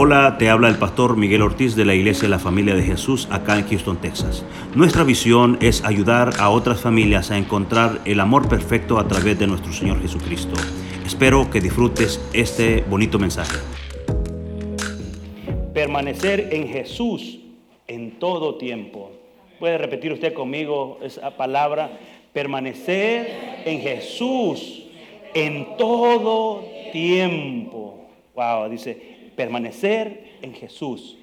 Hola, te habla el pastor Miguel Ortiz de la Iglesia de la Familia de Jesús acá en Houston, Texas. Nuestra visión es ayudar a otras familias a encontrar el amor perfecto a través de nuestro Señor Jesucristo. Espero que disfrutes este bonito mensaje. Permanecer en Jesús en todo tiempo. ¿Puede repetir usted conmigo esa palabra? Permanecer en Jesús en todo tiempo. Wow, dice, permanecer en Jesús,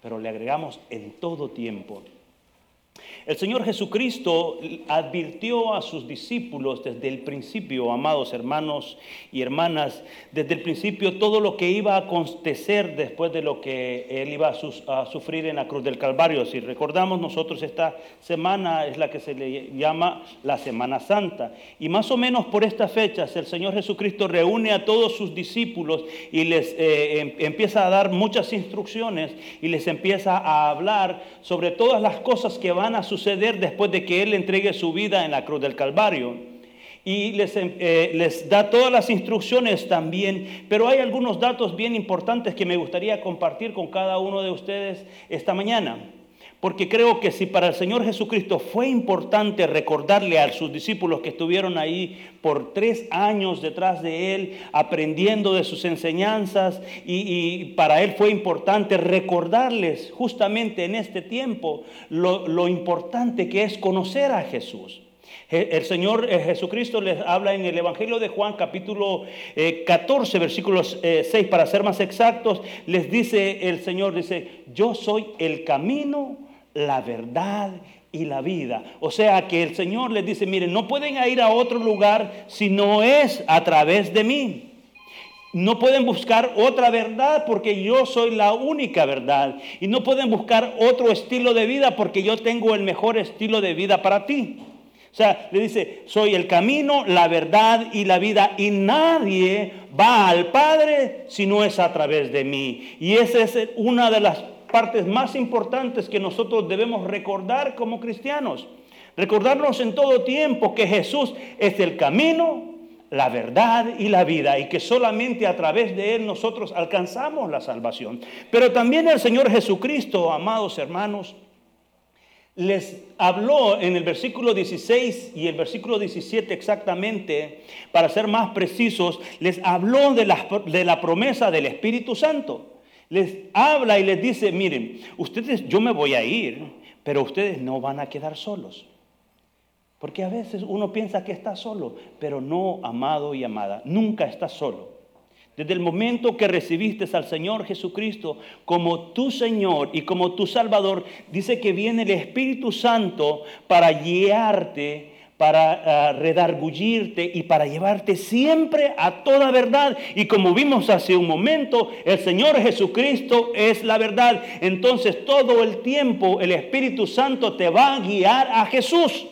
pero le agregamos en todo tiempo. El Señor Jesucristo advirtió a sus discípulos desde el principio, amados hermanos y hermanas, desde el principio todo lo que iba a acontecer después de lo que Él iba a, sufrir en la cruz del Calvario. Si recordamos, nosotros esta semana es la que se le llama la Semana Santa. Y más o menos por estas fechas el Señor Jesucristo reúne a todos sus discípulos y les eh, em, empieza a dar muchas instrucciones y les empieza a hablar sobre todas las cosas que van a suceder suceder después de que Él entregue su vida en la cruz del Calvario. Y les, eh, les da todas las instrucciones también, pero hay algunos datos bien importantes que me gustaría compartir con cada uno de ustedes esta mañana. Porque creo que si para el Señor Jesucristo fue importante recordarle a sus discípulos que estuvieron ahí por tres años detrás de Él, aprendiendo de sus enseñanzas, y, para Él fue importante recordarles justamente en este tiempo lo, importante que es conocer a Jesús. El Señor eh, Jesucristo les habla en el Evangelio de Juan capítulo 14 versículos 6 para ser más exactos, les dice el Señor, dice, yo soy el camino, la verdad y la vida. O sea que el Señor les dice, miren, no pueden ir a otro lugar si no es a través de mí. No pueden buscar otra verdad porque yo soy la única verdad. Y no pueden buscar otro estilo de vida porque yo tengo el mejor estilo de vida para ti. O sea, le dice, soy el camino, la verdad y la vida. Y nadie va al Padre si no es a través de mí. Y esa es una de las partes más importantes que nosotros debemos recordar como cristianos. Recordarnos en todo tiempo que Jesús es el camino, la verdad y la vida y que solamente a través de Él nosotros alcanzamos la salvación. Pero también el Señor Jesucristo, amados hermanos, les habló en el versículo 16 y el versículo 17 exactamente, para ser más precisos, les habló de la, de la promesa del Espíritu Santo les habla y les dice, miren, ustedes, yo me voy a ir, pero ustedes no van a quedar solos. Porque a veces uno piensa que está solo, pero no, amado y amada, nunca está solo. Desde el momento que recibiste al Señor Jesucristo como tu Señor y como tu Salvador, dice que viene el Espíritu Santo para guiarte para uh, redargullirte y para llevarte siempre a toda verdad. Y como vimos hace un momento, el Señor Jesucristo es la verdad. Entonces todo el tiempo el Espíritu Santo te va a guiar a Jesús.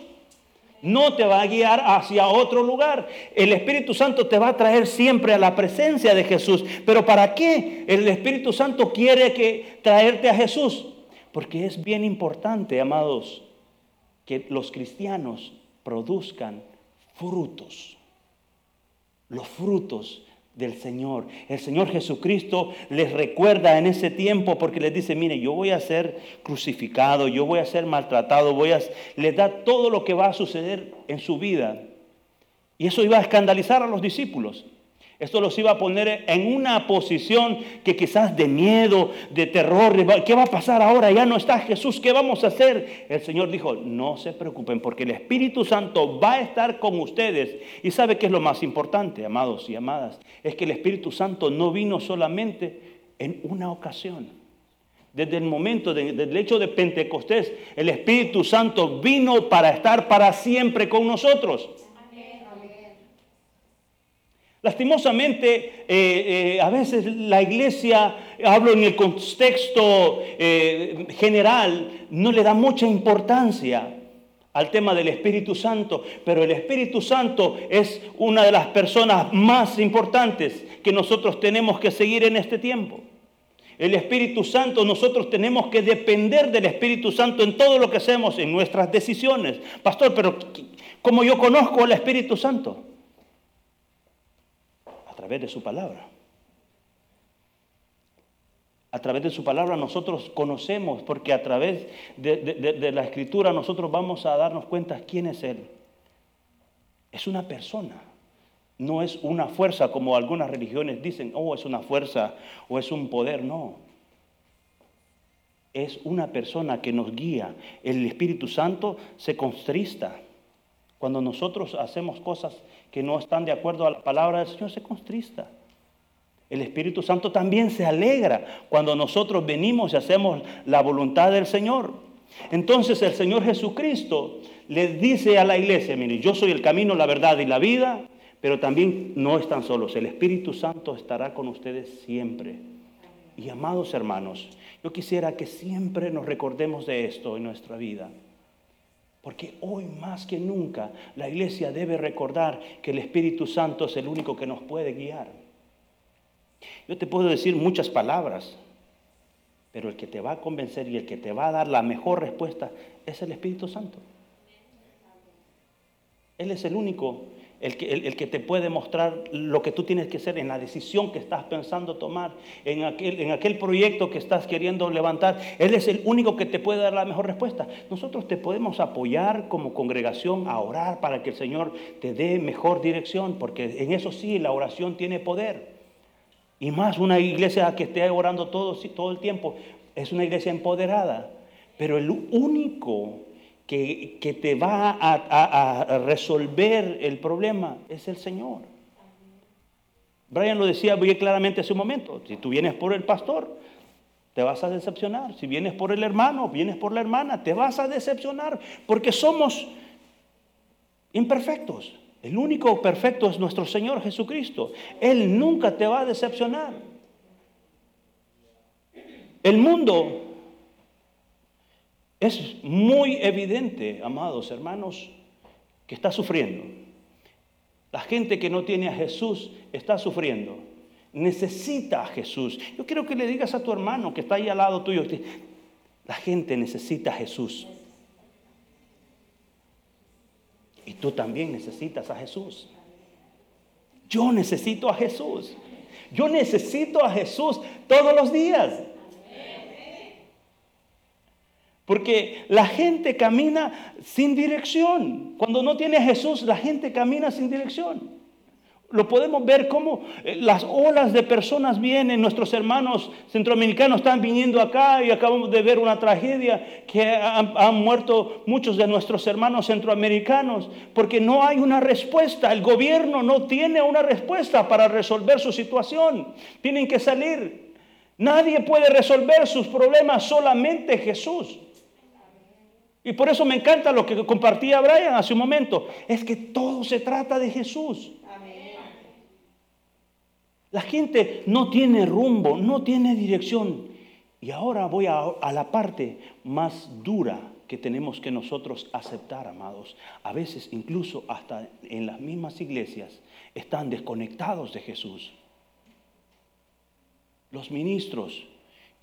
No te va a guiar hacia otro lugar. El Espíritu Santo te va a traer siempre a la presencia de Jesús. Pero ¿para qué el Espíritu Santo quiere que traerte a Jesús? Porque es bien importante, amados, que los cristianos produzcan frutos. Los frutos del Señor. El Señor Jesucristo les recuerda en ese tiempo porque les dice, mire, yo voy a ser crucificado, yo voy a ser maltratado. Les da todo lo que va a suceder en su vida. Y eso iba a escandalizar a los discípulos. Esto los iba a poner en una posición que quizás de miedo, de terror. ¿Qué va a pasar ahora? Ya no está Jesús. ¿Qué vamos a hacer? El Señor dijo, no se preocupen porque el Espíritu Santo va a estar con ustedes. Y sabe qué es lo más importante, amados y amadas. Es que el Espíritu Santo no vino solamente en una ocasión. Desde el momento del hecho de Pentecostés, el Espíritu Santo vino para estar para siempre con nosotros. Lastimosamente, eh, eh, a veces la iglesia, hablo en el contexto eh, general, no le da mucha importancia al tema del Espíritu Santo, pero el Espíritu Santo es una de las personas más importantes que nosotros tenemos que seguir en este tiempo. El Espíritu Santo, nosotros tenemos que depender del Espíritu Santo en todo lo que hacemos, en nuestras decisiones. Pastor, pero ¿cómo yo conozco al Espíritu Santo? Través de su palabra. A través de su palabra nosotros conocemos, porque a través de, la escritura nosotros vamos a darnos cuenta quién es Él. Es una persona, no es una fuerza como algunas religiones dicen, oh, es una fuerza o es un poder, no. Es una persona que nos guía. El Espíritu Santo se constrista. Cuando nosotros hacemos cosas que no están de acuerdo a la palabra del Señor, se constrista. El Espíritu Santo también se alegra cuando nosotros venimos y hacemos la voluntad del Señor. Entonces el Señor Jesucristo le dice a la iglesia, mire, yo soy el camino, la verdad y la vida, pero también no están solos, el Espíritu Santo estará con ustedes siempre. Y amados hermanos, yo quisiera que siempre nos recordemos de esto en nuestra vida. Porque hoy más que nunca la iglesia debe recordar que el Espíritu Santo es el único que nos puede guiar. Yo te puedo decir muchas palabras, pero el que te va a convencer y el que te va a dar la mejor respuesta es el Espíritu Santo. Él es el único, el que, el, que, te puede mostrar lo que tú tienes que hacer en la decisión que estás pensando tomar, en aquel, en aquel proyecto que estás queriendo levantar. Él es el único que te puede dar la mejor respuesta. Nosotros te podemos apoyar como congregación a orar para que el Señor te dé mejor dirección, porque en eso sí la oración tiene poder. Y más una iglesia que esté orando todo, todo el tiempo, es una iglesia empoderada. Pero el único que, te va a, resolver el problema es el Señor. Brian lo decía muy claramente hace un momento, si tú vienes por el pastor, te vas a decepcionar. Si vienes por el hermano, vienes por la hermana, te vas a decepcionar, porque somos imperfectos. El único perfecto es nuestro Señor Jesucristo. Él nunca te va a decepcionar. El mundo es muy evidente, amados hermanos, que está sufriendo. La gente que no tiene a Jesús está sufriendo. Necesita a Jesús. Yo quiero que le digas a tu hermano que está ahí al lado tuyo, la gente necesita a Jesús. Y tú también necesitas a Jesús. Yo necesito a Jesús. Yo necesito a Jesús todos los días. Porque la gente camina sin dirección. Cuando no tiene a Jesús, la gente camina sin dirección. Lo podemos ver como eh, las olas de personas vienen, nuestros hermanos centroamericanos están viniendo acá y acabamos de ver una tragedia que han, han, muerto muchos de nuestros hermanos centroamericanos porque no hay una respuesta, el gobierno no tiene una respuesta para resolver su situación, tienen que salir. Nadie puede resolver sus problemas, solamente Jesús. Y por eso me encanta lo que compartía Brian hace un momento. Es que todo se trata de Jesús. La gente no tiene rumbo, no tiene dirección. Y ahora voy a, a, la parte más dura que tenemos que nosotros aceptar, amados. A veces incluso hasta en las mismas iglesias están desconectados de Jesús. Los ministros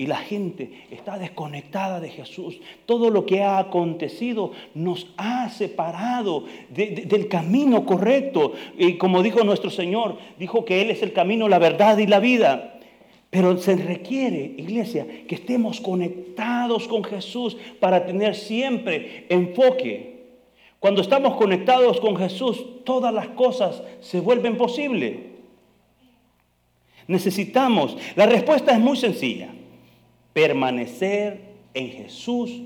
y la gente está desconectada de Jesús. Todo lo que ha acontecido nos ha separado del camino correcto. Y como dijo nuestro Señor, dijo que Él es el camino, la verdad y la vida. Pero se requiere, iglesia, que estemos conectados con Jesús para tener siempre enfoque. Cuando estamos conectados con Jesús, todas las cosas se vuelven posibles. Necesitamos, la respuesta es muy sencilla permanecer en Jesús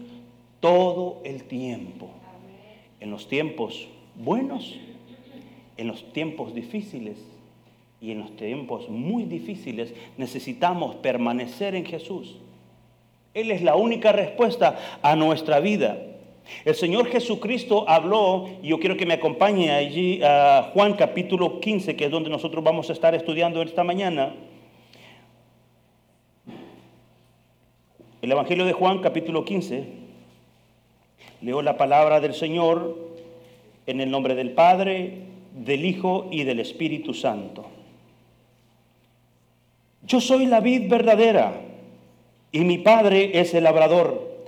todo el tiempo. En los tiempos buenos, en los tiempos difíciles y en los tiempos muy difíciles necesitamos permanecer en Jesús. Él es la única respuesta a nuestra vida. El Señor Jesucristo habló, y yo quiero que me acompañe allí a Juan capítulo 15, que es donde nosotros vamos a estar estudiando esta mañana. El Evangelio de Juan, capítulo 15. Leo la palabra del Señor en el nombre del Padre, del Hijo y del Espíritu Santo. Yo soy la vid verdadera y mi Padre es el labrador.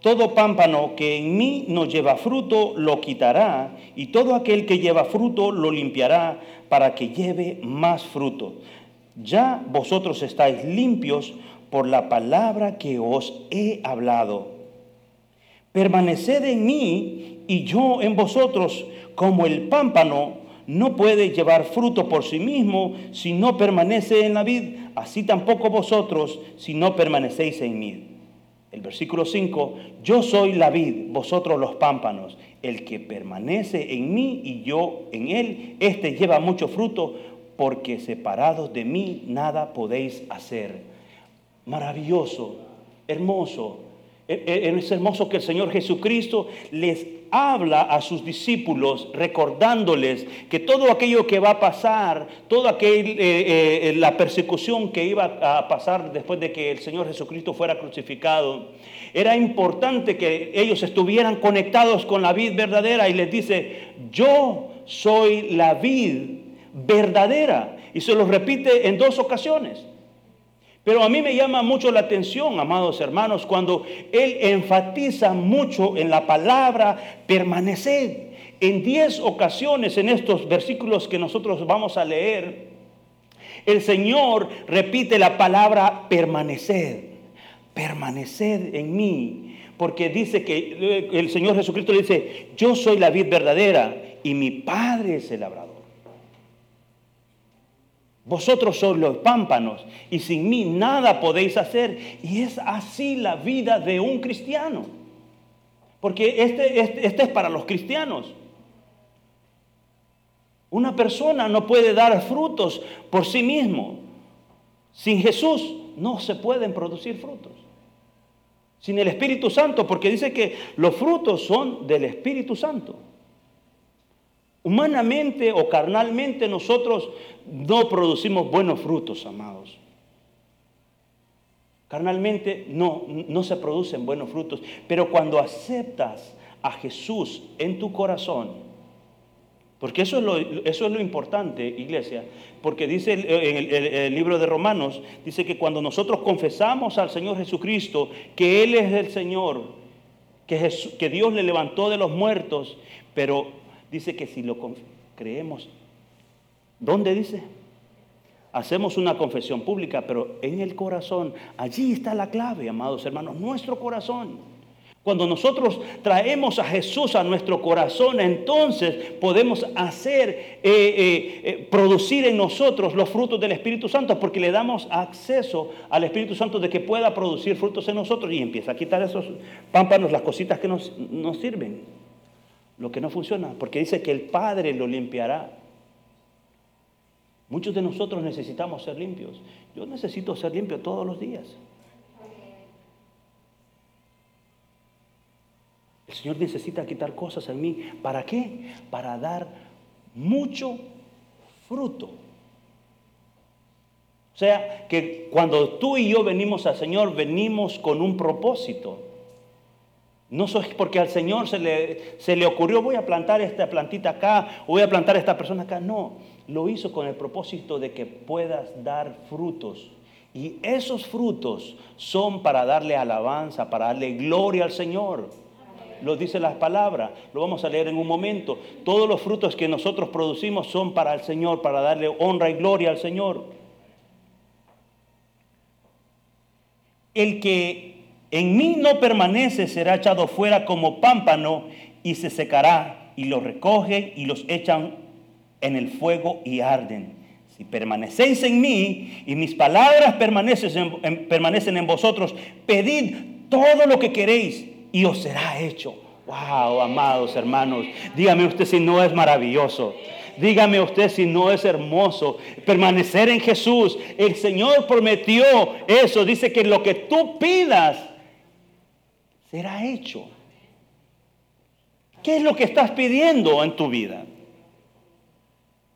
Todo pámpano que en mí no lleva fruto lo quitará y todo aquel que lleva fruto lo limpiará para que lleve más fruto. Ya vosotros estáis limpios por la palabra que os he hablado. Permaneced en mí y yo en vosotros, como el pámpano no puede llevar fruto por sí mismo si no permanece en la vid, así tampoco vosotros si no permanecéis en mí. El versículo 5, yo soy la vid, vosotros los pámpanos. El que permanece en mí y yo en él, éste lleva mucho fruto, porque separados de mí nada podéis hacer maravilloso, hermoso. E, e, es hermoso que el Señor Jesucristo les habla a sus discípulos recordándoles que todo aquello que va a pasar, toda aquel, eh, eh, la persecución que iba a pasar después de que el Señor Jesucristo fuera crucificado, era importante que ellos estuvieran conectados con la vid verdadera y les dice, yo soy la vid verdadera. Y se los repite en dos ocasiones. Pero a mí me llama mucho la atención, amados hermanos, cuando Él enfatiza mucho en la palabra permanecer. En diez ocasiones en estos versículos que nosotros vamos a leer, el Señor repite la palabra permanecer. Permanecer en mí. Porque dice que eh, el Señor Jesucristo dice, yo soy la vid verdadera y mi Padre es el labrador. Vosotros sois los pámpanos y sin mí nada podéis hacer. Y es así la vida de un cristiano. Porque este, este, este, es para los cristianos. Una persona no puede dar frutos por sí mismo. Sin Jesús no se pueden producir frutos. Sin el Espíritu Santo, porque dice que los frutos son del Espíritu Santo. Humanamente o carnalmente nosotros no producimos buenos frutos, amados. Carnalmente no, no se producen buenos frutos, pero cuando aceptas a Jesús en tu corazón, porque eso es lo, eso es lo importante, iglesia, porque dice en el, libro de Romanos, dice que cuando nosotros confesamos al Señor Jesucristo, que Él es el Señor, que, que Dios le levantó de los muertos, pero dice que si lo creemos, ¿dónde dice? Hacemos una confesión pública, pero en el corazón, allí está la clave, amados hermanos, nuestro corazón. Cuando nosotros traemos a Jesús a nuestro corazón, entonces podemos hacer, eh, eh, eh, producir en nosotros los frutos del Espíritu Santo, porque le damos acceso al Espíritu Santo de que pueda producir frutos en nosotros y empieza a quitar esos pámpanos, las cositas que nos, nos sirven lo que no funciona, porque dice que el Padre lo limpiará. Muchos de nosotros necesitamos ser limpios. Yo necesito ser limpio todos los días. El Señor necesita quitar cosas en mí. ¿Para qué? Para dar mucho fruto. O sea, que cuando tú y yo venimos al Señor, venimos con un propósito. No es porque al Señor se le, se le ocurrió, voy a plantar esta plantita acá, voy a plantar esta persona acá. No, lo hizo con el propósito de que puedas dar frutos. Y esos frutos son para darle alabanza, para darle gloria al Señor. Lo dice las palabras, lo vamos a leer en un momento. Todos los frutos que nosotros producimos son para el Señor, para darle honra y gloria al Señor. El que en mí no permanece, será echado fuera como pámpano y se secará, y los recogen y los echan en el fuego y arden. Si permanecéis en mí y mis palabras permanecen en, permanecen en vosotros, pedid todo lo que queréis y os será hecho. Wow, amados hermanos, dígame usted si no es maravilloso. Dígame usted si no es hermoso permanecer en Jesús. El Señor prometió eso. Dice que lo que tú pidas, será hecho. ¿Qué es lo que estás pidiendo en tu vida?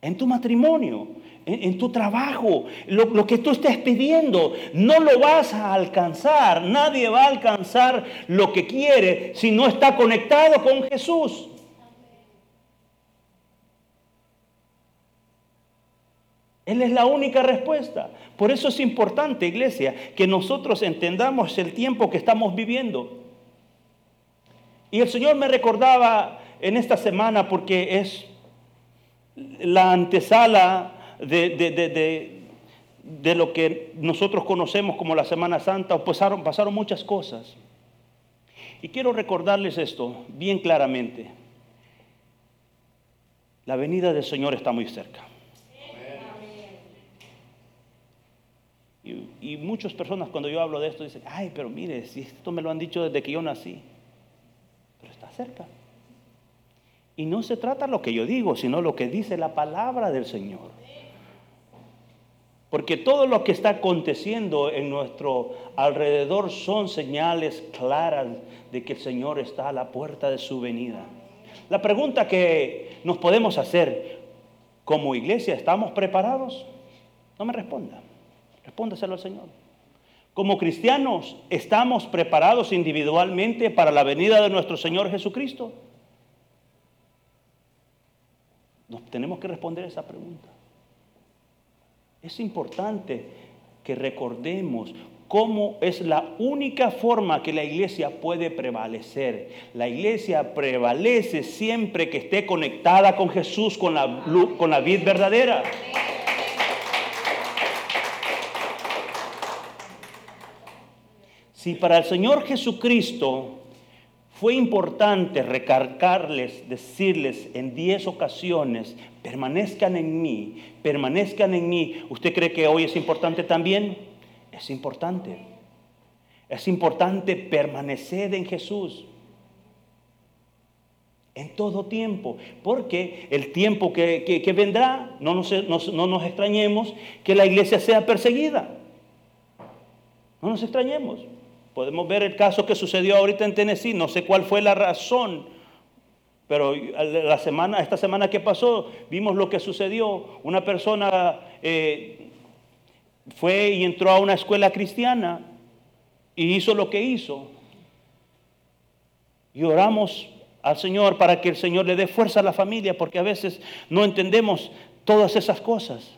En tu matrimonio, en, tu trabajo, lo, que tú estés pidiendo, no lo vas a alcanzar. Nadie va a alcanzar lo que quiere si no está conectado con Jesús. Él es la única respuesta. Por eso es importante, iglesia, que nosotros entendamos el tiempo que estamos viviendo. Y el Señor me recordaba en esta semana porque es la antesala de, de lo que nosotros conocemos como la Semana Santa, pasaron, pasaron muchas cosas. Y quiero recordarles esto bien claramente. La venida del Señor está muy cerca. Y, y, muchas personas cuando yo hablo de esto dicen, ay, pero mire, si esto me lo han dicho desde que yo nací, está cerca. Y no se trata lo que yo digo, sino lo que dice la palabra del Señor. Porque todo lo que está aconteciendo en nuestro alrededor son señales claras de que el Señor está a la puerta de su venida. La pregunta que nos podemos hacer como iglesia, ¿estamos preparados? No me responda. Respóndaselo al Señor. Como cristianos, ¿estamos preparados individualmente para la venida de nuestro Señor Jesucristo? Nos tenemos que responder esa pregunta. Es importante que recordemos cómo es la única forma que la iglesia puede prevalecer. La iglesia prevalece siempre que esté conectada con Jesús, con la, con la vida verdadera. Si para el Señor Jesucristo fue importante recargarles, decirles en diez ocasiones, permanezcan en mí, permanezcan en mí. ¿Usted cree que hoy es importante también? Es importante. Es importante permanecer en Jesús en todo tiempo, porque el tiempo que, vendrá, no nos, no nos extrañemos que la iglesia sea perseguida. No nos extrañemos. Podemos ver el caso que sucedió ahorita en Tennessee, no sé cuál fue la razón, pero la semana, esta semana que pasó vimos lo que sucedió. Una persona eh, fue y entró a una escuela cristiana y hizo lo que hizo. Y oramos al Señor para que el Señor le dé fuerza a la familia, porque a veces no entendemos todas esas cosas.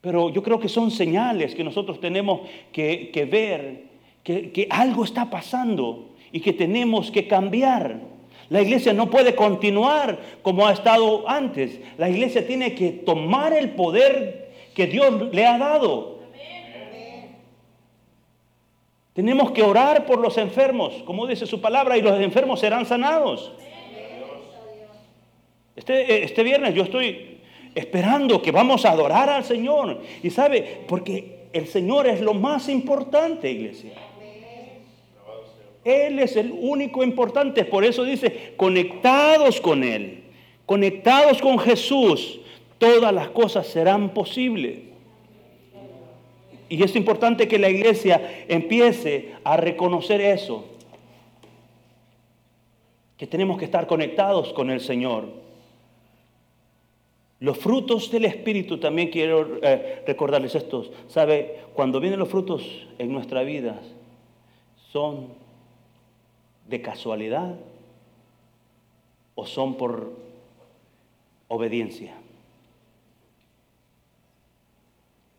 Pero yo creo que son señales que nosotros tenemos que, que ver que, algo está pasando y que tenemos que cambiar. La iglesia no puede continuar como ha estado antes. La iglesia tiene que tomar el poder que Dios le ha dado. Tenemos que orar por los enfermos, como dice su palabra, y los enfermos serán sanados. Este, este viernes yo estoy esperando que vamos a adorar al Señor. Y sabe, porque el Señor es lo más importante, iglesia. Él es el único importante. Por eso dice, conectados con Él, conectados con Jesús, todas las cosas serán posibles. Y es importante que la iglesia empiece a reconocer eso, que tenemos que estar conectados con el Señor. Los frutos del Espíritu, también quiero eh, recordarles estos. ¿Sabe? Cuando vienen los frutos en nuestra vida, son de casualidad o son por obediencia?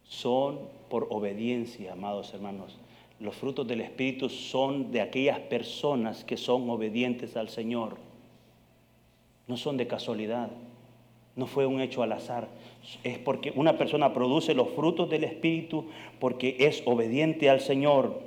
Son por obediencia, amados hermanos. Los frutos del Espíritu son de aquellas personas que son obedientes al Señor. No son de casualidad. No fue un hecho al azar. Es porque una persona produce los frutos del Espíritu porque es obediente al Señor.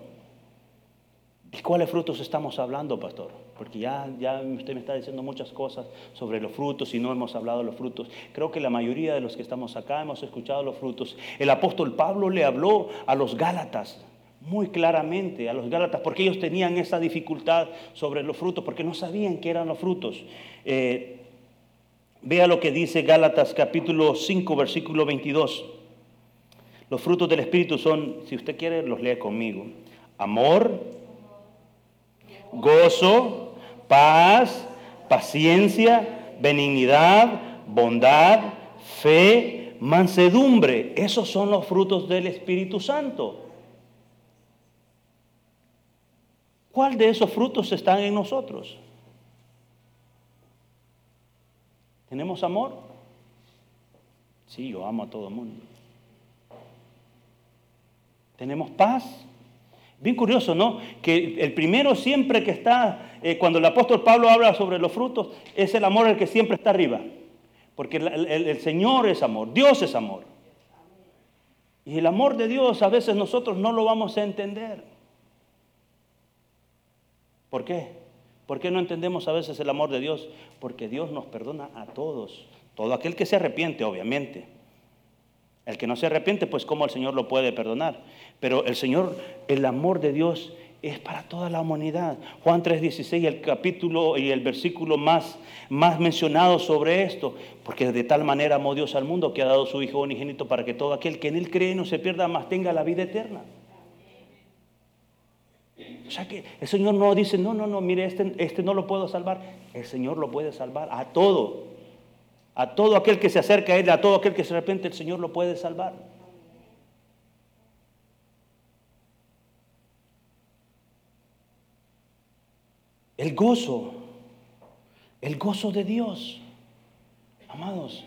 ¿De cuáles frutos estamos hablando, pastor? Porque ya, ya usted me está diciendo muchas cosas sobre los frutos y no hemos hablado de los frutos. Creo que la mayoría de los que estamos acá hemos escuchado los frutos. El apóstol Pablo le habló a los Gálatas muy claramente, a los Gálatas, porque ellos tenían esa dificultad sobre los frutos, porque no sabían qué eran los frutos. Eh, vea lo que dice Gálatas capítulo 5, versículo 22. Los frutos del Espíritu son, si usted quiere, los lee conmigo. Amor, gozo, paz, paciencia, benignidad, bondad, fe, mansedumbre. Esos son los frutos del Espíritu Santo. ¿Cuál de esos frutos están en nosotros? ¿Tenemos amor? Sí, yo amo a todo el mundo. ¿Tenemos paz? Bien curioso, ¿no? Que el primero siempre que está, eh, cuando el apóstol Pablo habla sobre los frutos, es el amor el que siempre está arriba. Porque el, el Señor es amor, Dios es amor. Y el amor de Dios a veces nosotros no lo vamos a entender. ¿Por qué? ¿Por qué no entendemos a veces el amor de Dios? Porque Dios nos perdona a todos. Todo aquel que se arrepiente, obviamente. El que no se arrepiente, pues cómo el Señor lo puede perdonar. Pero el Señor, el amor de Dios es para toda la humanidad. Juan 3:16, el capítulo y el versículo más, más mencionado sobre esto, porque de tal manera amó Dios al mundo que ha dado su Hijo unigénito para que todo aquel que en él cree no se pierda, más tenga la vida eterna. O sea que el Señor no dice, no, no, no, mire, este, este no lo puedo salvar. El Señor lo puede salvar a todo. A todo aquel que se acerca a Él, a todo aquel que se arrepiente, el Señor lo puede salvar. El gozo, el gozo de Dios. Amados,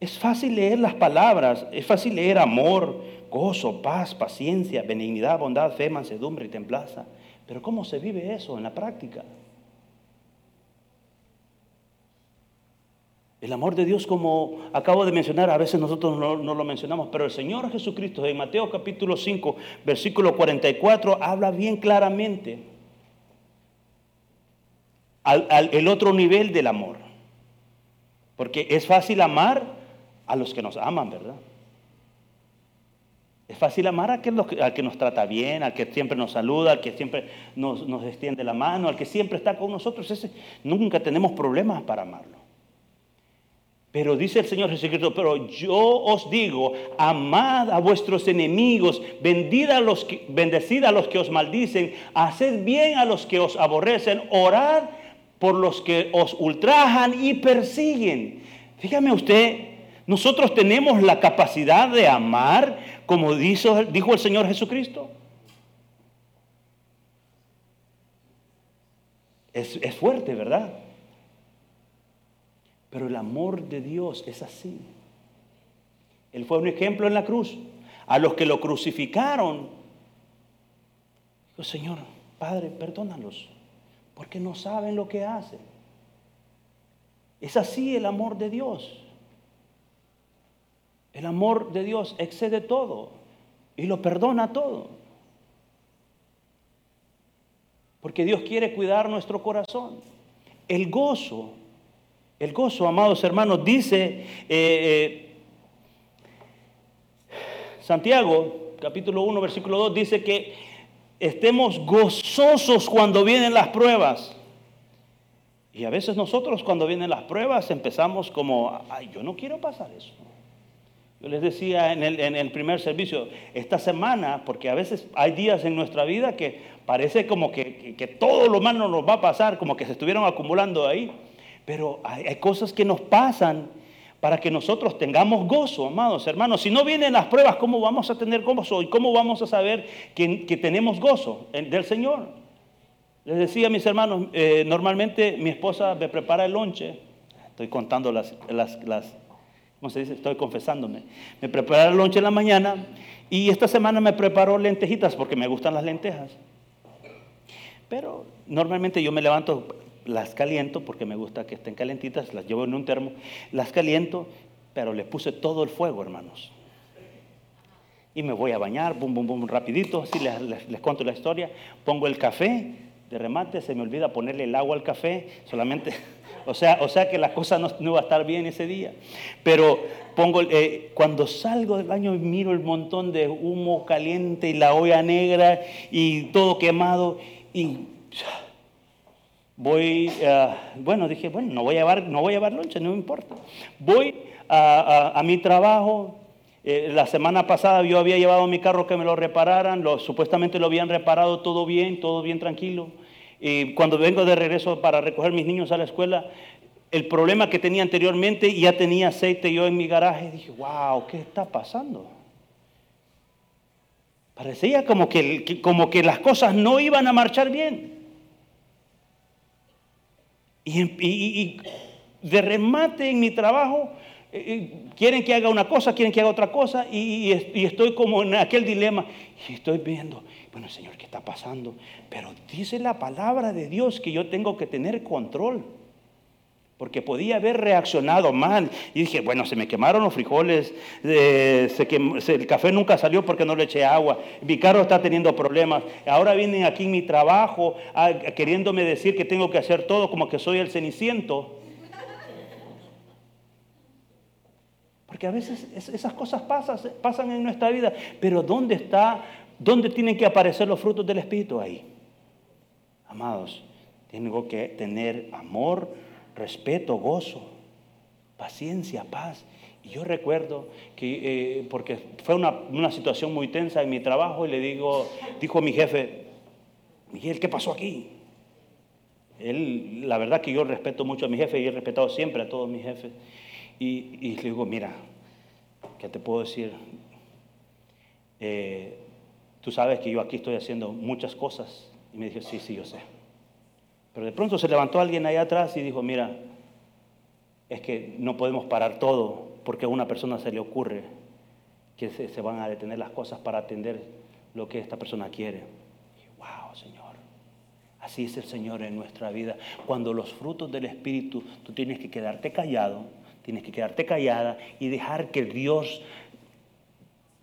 es fácil leer las palabras, es fácil leer amor, gozo, paz, paciencia, benignidad, bondad, fe, mansedumbre y templaza. Pero ¿cómo se vive eso en la práctica? El amor de Dios, como acabo de mencionar, a veces nosotros no, lo mencionamos, pero el Señor Jesucristo en Mateo capítulo 5, versículo 44, habla bien claramente al, el otro nivel del amor. Porque es fácil amar a los que nos aman, ¿verdad? Es fácil amar a aquel al que nos trata bien, al que siempre nos saluda, al que siempre nos, extiende la mano, al que siempre está con nosotros. Ese, nunca tenemos problemas para amarlo. Pero dice el Señor Jesucristo, pero yo os digo, amad a vuestros enemigos, a los bendecid a los que os maldicen, haced bien a los que os aborrecen, orad por los que os ultrajan y persiguen. Fíjame usted, nosotros tenemos la capacidad de amar como dijo, el Señor Jesucristo. Es, es fuerte, ¿verdad? Pero el amor de Dios es así. Él fue un ejemplo en la cruz. A los que lo crucificaron, dijo, Señor, Padre, perdónalos, porque no saben lo que hacen. Es así el amor de Dios. El amor de Dios excede todo y lo perdona todo. Porque Dios quiere cuidar nuestro corazón. El gozo el gozo, amados hermanos, dice eh, eh, Santiago, capítulo 1, versículo 2, dice que estemos gozosos cuando vienen las pruebas. Y a veces nosotros cuando vienen las pruebas empezamos como, ay, yo no quiero pasar eso. Yo les decía en el, primer servicio, esta semana, porque a veces hay días en nuestra vida que parece como que, que todo lo malo nos va a pasar, como que se estuvieron acumulando ahí. Pero hay, cosas que nos pasan para que nosotros tengamos gozo, amados hermanos. Si no vienen las pruebas, ¿cómo vamos a tener gozo? ¿Y cómo vamos a saber que, tenemos gozo del Señor? Les decía a mis hermanos, eh, normalmente mi esposa me prepara el lonche. Estoy contando las, las, las, ¿cómo se dice? Estoy confesándome. Me prepara el lonche en la mañana y esta semana me preparó lentejitas porque me gustan las lentejas. Pero normalmente yo me levanto las caliento porque me gusta que estén calentitas, las llevo en un termo, las caliento, pero le puse todo el fuego, hermanos. Y me voy a bañar, bum, bum, bum, rapidito, así les, les, cuento la historia. Pongo el café, de remate, se me olvida ponerle el agua al café, solamente, o sea, o sea que la cosa no, no va a estar bien ese día. Pero pongo, eh, cuando salgo del baño miro el montón de humo caliente y la olla negra y todo quemado y voy, eh, bueno, dije, bueno, no voy a llevar, no voy a llevar lonche, no me importa. Voy a, mi trabajo. Eh, la semana pasada yo había llevado mi carro que me lo repararan, lo, supuestamente lo habían reparado todo bien, todo bien tranquilo. Y cuando vengo de regreso para recoger mis niños a la escuela, el problema que tenía anteriormente ya tenía aceite yo en mi garaje. Dije, wow, ¿qué está pasando? Parecía como que, como que las cosas no iban a marchar bien. Y, de remate en mi trabajo, eh, eh, quieren que haga una cosa, quieren que haga otra cosa, y, estoy como en aquel dilema. Y estoy viendo, bueno, Señor, ¿qué está pasando? Pero dice la palabra de Dios que yo tengo que tener control. Porque podía haber reaccionado mal. Y dije, bueno, se me quemaron los frijoles, eh, el café nunca salió porque no le eché agua, mi carro está teniendo problemas, ahora vienen aquí en mi trabajo ah, queriéndome decir que tengo que hacer todo como que soy el ceniciento. Porque a veces esas cosas pasan, pasan en nuestra vida, pero ¿dónde está, dónde tienen que aparecer los frutos del Espíritu ahí? Amados, tengo que tener amor, respeto, gozo, paciencia, paz. Y yo recuerdo que, eh, porque fue una, situación muy tensa en mi trabajo, y le digo, dijo mi jefe, Miguel, ¿qué pasó aquí? Él, la verdad que yo respeto mucho a mi jefe y he respetado siempre a todos mis jefes. Y, le digo, mira, ¿qué te puedo decir? Eh, tú sabes que yo aquí estoy haciendo muchas cosas. Y me dijo, sí, sí, yo sé. De pronto se levantó alguien ahí atrás y dijo, mira, es que no podemos parar todo porque a una persona se le ocurre que se, van a detener las cosas para atender lo que esta persona quiere. Y, wow, Señor. Así es el Señor en nuestra vida. Cuando los frutos del Espíritu, tú tienes que quedarte callado, tienes que quedarte callada y dejar que Dios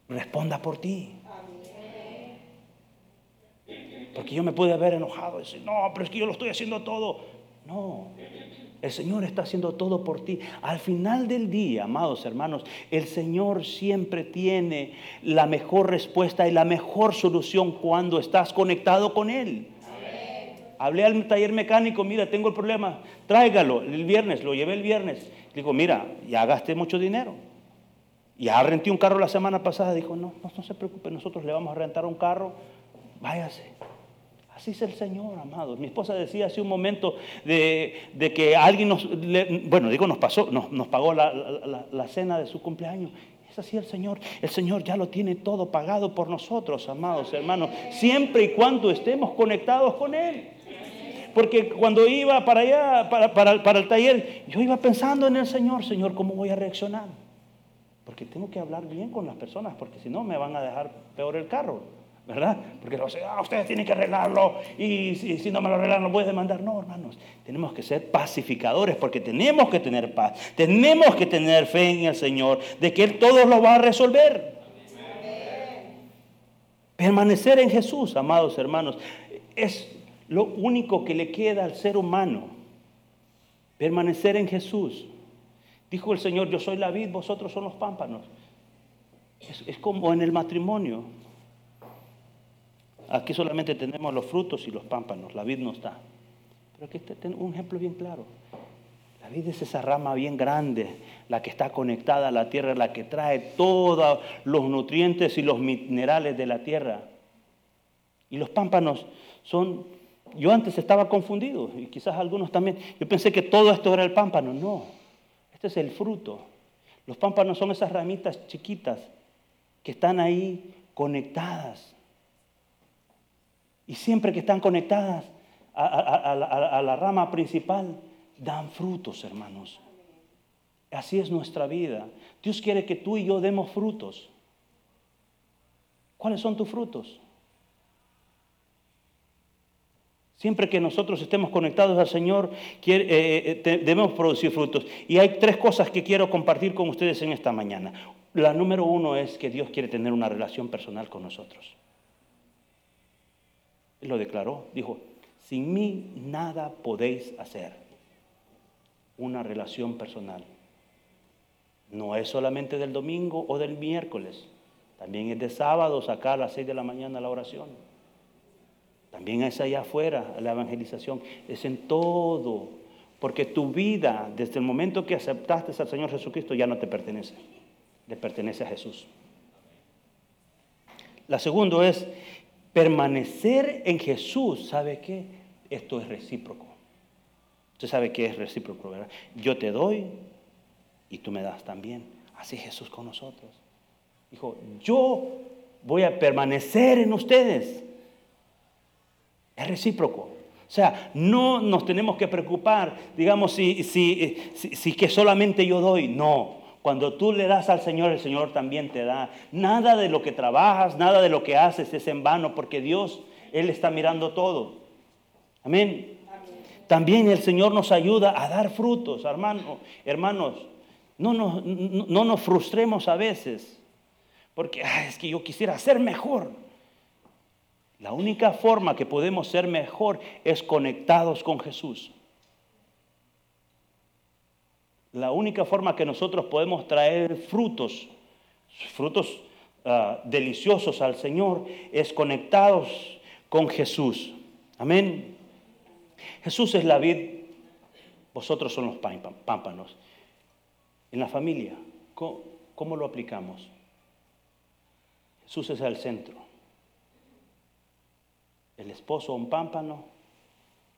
responda por ti. Porque yo me pude haber enojado y decir, no, pero es que yo lo estoy haciendo todo. No, el Señor está haciendo todo por ti. Al final del día, amados hermanos, el Señor siempre tiene la mejor respuesta y la mejor solución cuando estás conectado con Él. Hablé al taller mecánico, mira, tengo el problema, tráigalo el viernes, lo llevé el viernes. Digo, mira, ya gasté mucho dinero. Ya renté un carro la semana pasada. Dijo, no, no, no se preocupe, nosotros le vamos a rentar un carro, váyase. Así es el Señor, amados. Mi esposa decía hace un momento de, que alguien nos, bueno, digo, nos pasó, nos, pagó la, cena de su cumpleaños. Es así el Señor. El Señor ya lo tiene todo pagado por nosotros, amados hermanos, siempre y cuando estemos conectados con Él. Porque cuando iba para allá, para, el taller, yo iba pensando en el Señor, Señor, ¿cómo voy a reaccionar? Porque tengo que hablar bien con las personas, porque si no me van a dejar peor el carro. ¿Verdad? Porque lo ah, ustedes tienen que arreglarlo y si, no me lo arreglan lo a demandar. No, hermanos, tenemos que ser pacificadores porque tenemos que tener paz, tenemos que tener fe en el Señor de que Él todo lo va a resolver. Permanecer en Jesús, amados hermanos, es lo único que le queda al ser humano. Permanecer en Jesús. Dijo el Señor, yo soy la vid, vosotros son los pámpanos. es como en el matrimonio. Aquí solamente tenemos los frutos y los pámpanos, la vid no está. Pero aquí está un ejemplo bien claro. La vid es esa rama bien grande, la que está conectada a la tierra, la que trae todos los nutrientes y los minerales de la tierra. Y los pámpanos son, yo antes estaba confundido, y quizás algunos también, yo pensé que todo esto era el pámpano. No, este es el fruto. Los pámpanos son esas ramitas chiquitas que están ahí conectadas y siempre que están conectadas a, la, rama principal, dan frutos, hermanos. Así es nuestra vida. Dios quiere que tú y yo demos frutos. ¿Cuáles son tus frutos? Siempre que nosotros estemos conectados al Señor, eh, eh, debemos producir frutos. Y hay tres cosas que quiero compartir con ustedes en esta mañana. La número uno es que Dios quiere tener una relación personal con nosotros. Lo declaró, dijo, sin mí nada podéis hacer. Una relación personal. No es solamente del domingo o del miércoles, también es de sábado sacar a las seis de la mañana la oración. También es allá afuera la evangelización, es en todo, porque tu vida, desde el momento que aceptaste al Señor Jesucristo, ya no te pertenece, le pertenece a Jesús. La segunda es Permanecer en Jesús, ¿sabe qué? Esto es recíproco. Usted sabe qué es recíproco, ¿verdad? Yo te doy y tú me das también. Así Jesús con nosotros. Dijo, yo voy a permanecer en ustedes. Es recíproco. O sea, no nos tenemos que preocupar, digamos, si, si, si, si que solamente yo doy. No, cuando tú le das al Señor, el Señor también te da. Nada de lo que trabajas, nada de lo que haces es en vano, porque Dios, Él está mirando todo. Amén. también el Señor nos ayuda a dar frutos, hermano, hermanos. No nos, no, nos frustremos a veces, porque es que yo quisiera ser mejor. La única forma que podemos ser mejor es conectados con Jesús. La única forma que nosotros podemos traer frutos, frutos ah, deliciosos al Señor, es conectados con Jesús. Amén. Jesús es la vid, vosotros son los pámpanos. En la familia, ¿cómo, lo aplicamos? Jesús es el centro. El esposo un pámpano,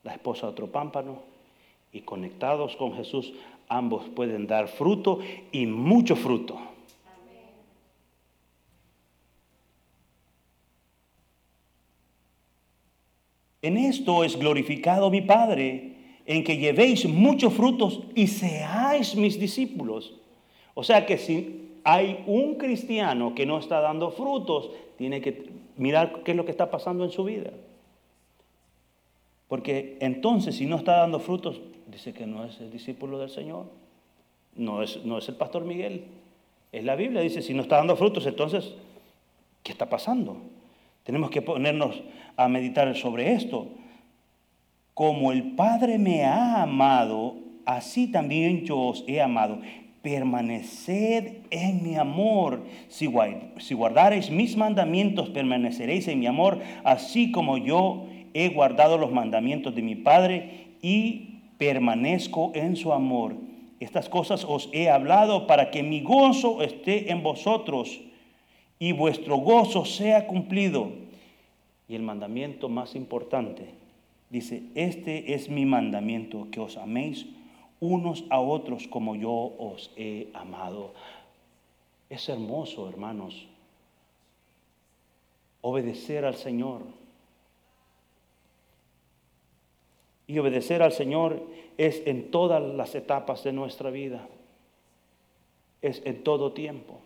la esposa otro pámpano, y conectados con Jesús, ambos pueden dar fruto y mucho fruto. En esto es glorificado mi Padre, en que llevéis muchos frutos y seáis mis discípulos. O sea que si hay un cristiano que no está dando frutos, tiene que mirar qué es lo que está pasando en su vida. Porque entonces si no está dando frutos, dice que no es el discípulo del Señor. No es, no es el pastor Miguel. Es la Biblia, dice, si no está dando frutos, entonces, ¿qué está pasando? Tenemos que ponernos a meditar sobre esto. Como el Padre me ha amado, así también yo os he amado. Permaneced en mi amor. Si, guardareis mis mandamientos, permaneceréis en mi amor, así como yo he guardado los mandamientos de mi Padre y permanezco en su amor. Estas cosas os he hablado para que mi gozo esté en vosotros y vuestro gozo sea cumplido. Y el mandamiento más importante dice, este es mi mandamiento, que os améis unos a otros como yo os he amado. Es hermoso, hermanos, obedecer al Señor. Y obedecer al Señor es en todas las etapas de nuestra vida, es en todo tiempo,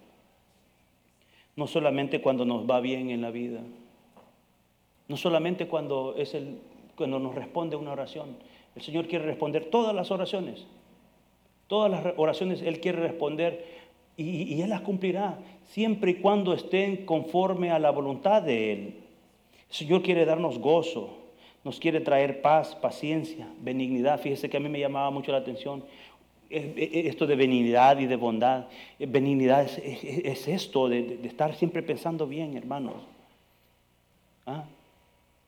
no solamente cuando nos va bien en la vida. No solamente cuando, es el, cuando nos responde una oración. El Señor quiere responder todas las oraciones. Todas las oraciones Él quiere responder y, y Él las cumplirá siempre y cuando estén conforme a la voluntad de Él. El Señor quiere darnos gozo, nos quiere traer paz, paciencia, benignidad. Fíjese que a mí me llamaba mucho la atención esto de benignidad y de bondad. Benignidad es, esto de, estar siempre pensando bien, hermanos. ¿Ah?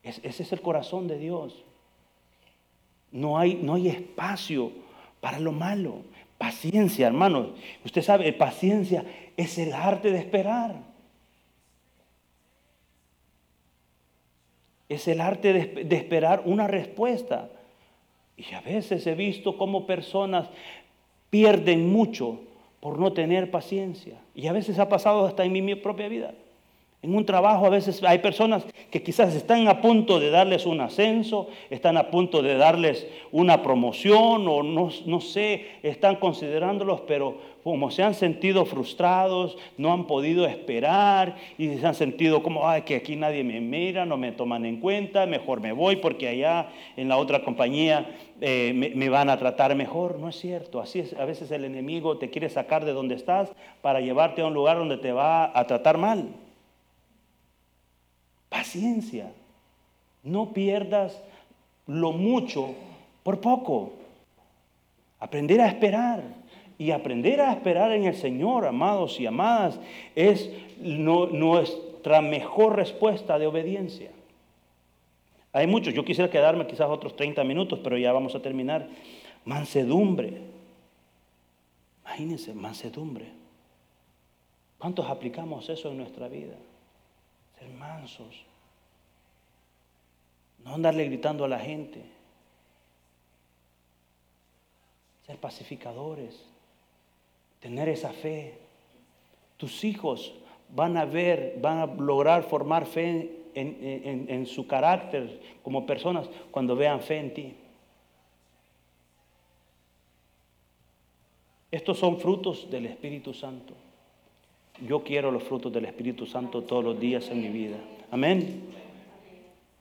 ese es el corazón de Dios. No hay, no hay espacio para lo malo. Paciencia, hermanos. Usted sabe, paciencia es el arte de esperar. Es el arte de, esperar una respuesta. Y a veces he visto cómo personas pierden mucho por no tener paciencia. Y a veces ha pasado hasta en mi propia vida. En un trabajo a veces hay personas que quizás están a punto de darles un ascenso, están a punto de darles una promoción o no, no sé, están considerándolos, pero como se han sentido frustrados, no han podido esperar y se han sentido como, ay, que aquí nadie me mira, no me toman en cuenta, mejor me voy porque allá en la otra compañía eh, me, me, van a tratar mejor. No es cierto, así es, a veces el enemigo te quiere sacar de donde estás para llevarte a un lugar donde te va a tratar mal. Paciencia. No pierdas lo mucho por poco. Aprender a esperar. Y aprender a esperar en el Señor, amados y amadas, es nuestra mejor respuesta de obediencia. Hay muchos, yo quisiera quedarme quizás otros 30 minutos, pero ya vamos a terminar. Mansedumbre. Imagínense, mansedumbre. ¿Cuántos aplicamos eso en nuestra vida? Ser mansos, no andarle gritando a la gente, ser pacificadores, tener esa fe. Tus hijos van a ver, van a lograr formar fe en, en su carácter como personas cuando vean fe en ti. Estos son frutos del Espíritu Santo. Yo quiero los frutos del Espíritu Santo todos los días en mi vida. Amén.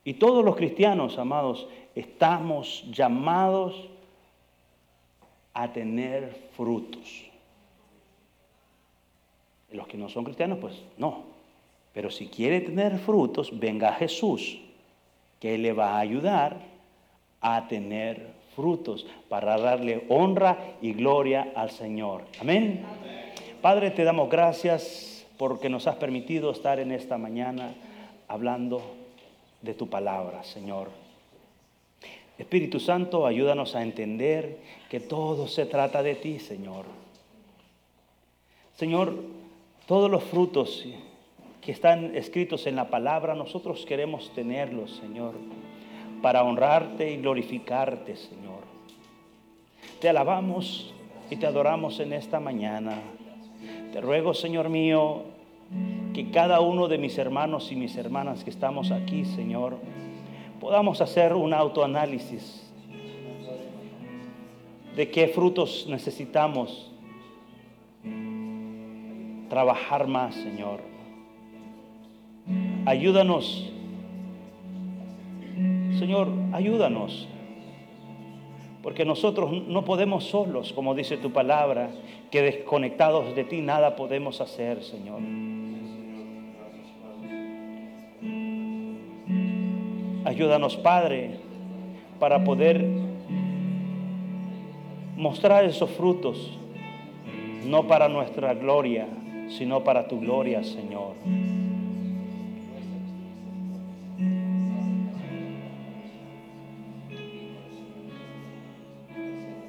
Y todos los cristianos, amados, estamos llamados a tener frutos. Los que no son cristianos, pues no. Pero si quiere tener frutos, venga Jesús, que le va a ayudar a tener frutos para darle honra y gloria al Señor. Amén. Padre, te damos gracias porque nos has permitido estar en esta mañana hablando de tu palabra, Señor. Espíritu Santo, ayúdanos a entender que todo se trata de ti, Señor. Señor, todos los frutos que están escritos en la palabra, nosotros queremos tenerlos, Señor, para honrarte y glorificarte, Señor. Te alabamos y te adoramos en esta mañana. Te ruego, Señor mío, que cada uno de mis hermanos y mis hermanas que estamos aquí, Señor, podamos hacer un autoanálisis de qué frutos necesitamos trabajar más, Señor. Ayúdanos, Señor, ayúdanos, porque nosotros no podemos solos, como dice tu palabra, que desconectados de ti nada podemos hacer, Señor. Ayúdanos, Padre, para poder mostrar esos frutos, no para nuestra gloria, sino para tu gloria, Señor.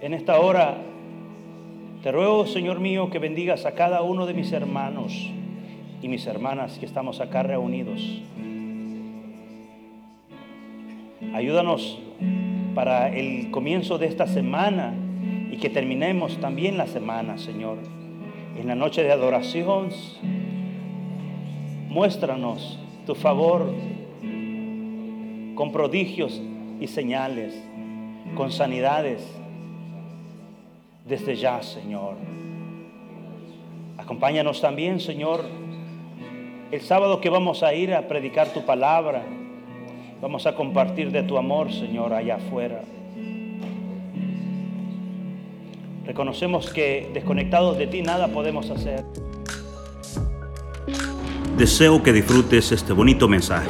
En esta hora te ruego, Señor mío, que bendigas a cada uno de mis hermanos y mis hermanas que estamos acá reunidos. Ayúdanos para el comienzo de esta semana y que terminemos también la semana, Señor en la noche de adoración, muéstranos tu favor con prodigios y señales, con sanidades, desde ya, Señor. Acompáñanos también, Señor, el sábado que vamos a ir a predicar tu palabra. Vamos a compartir de tu amor, Señor, allá afuera. Reconocemos que desconectados de ti nada podemos hacer. Deseo que disfrutes este bonito mensaje.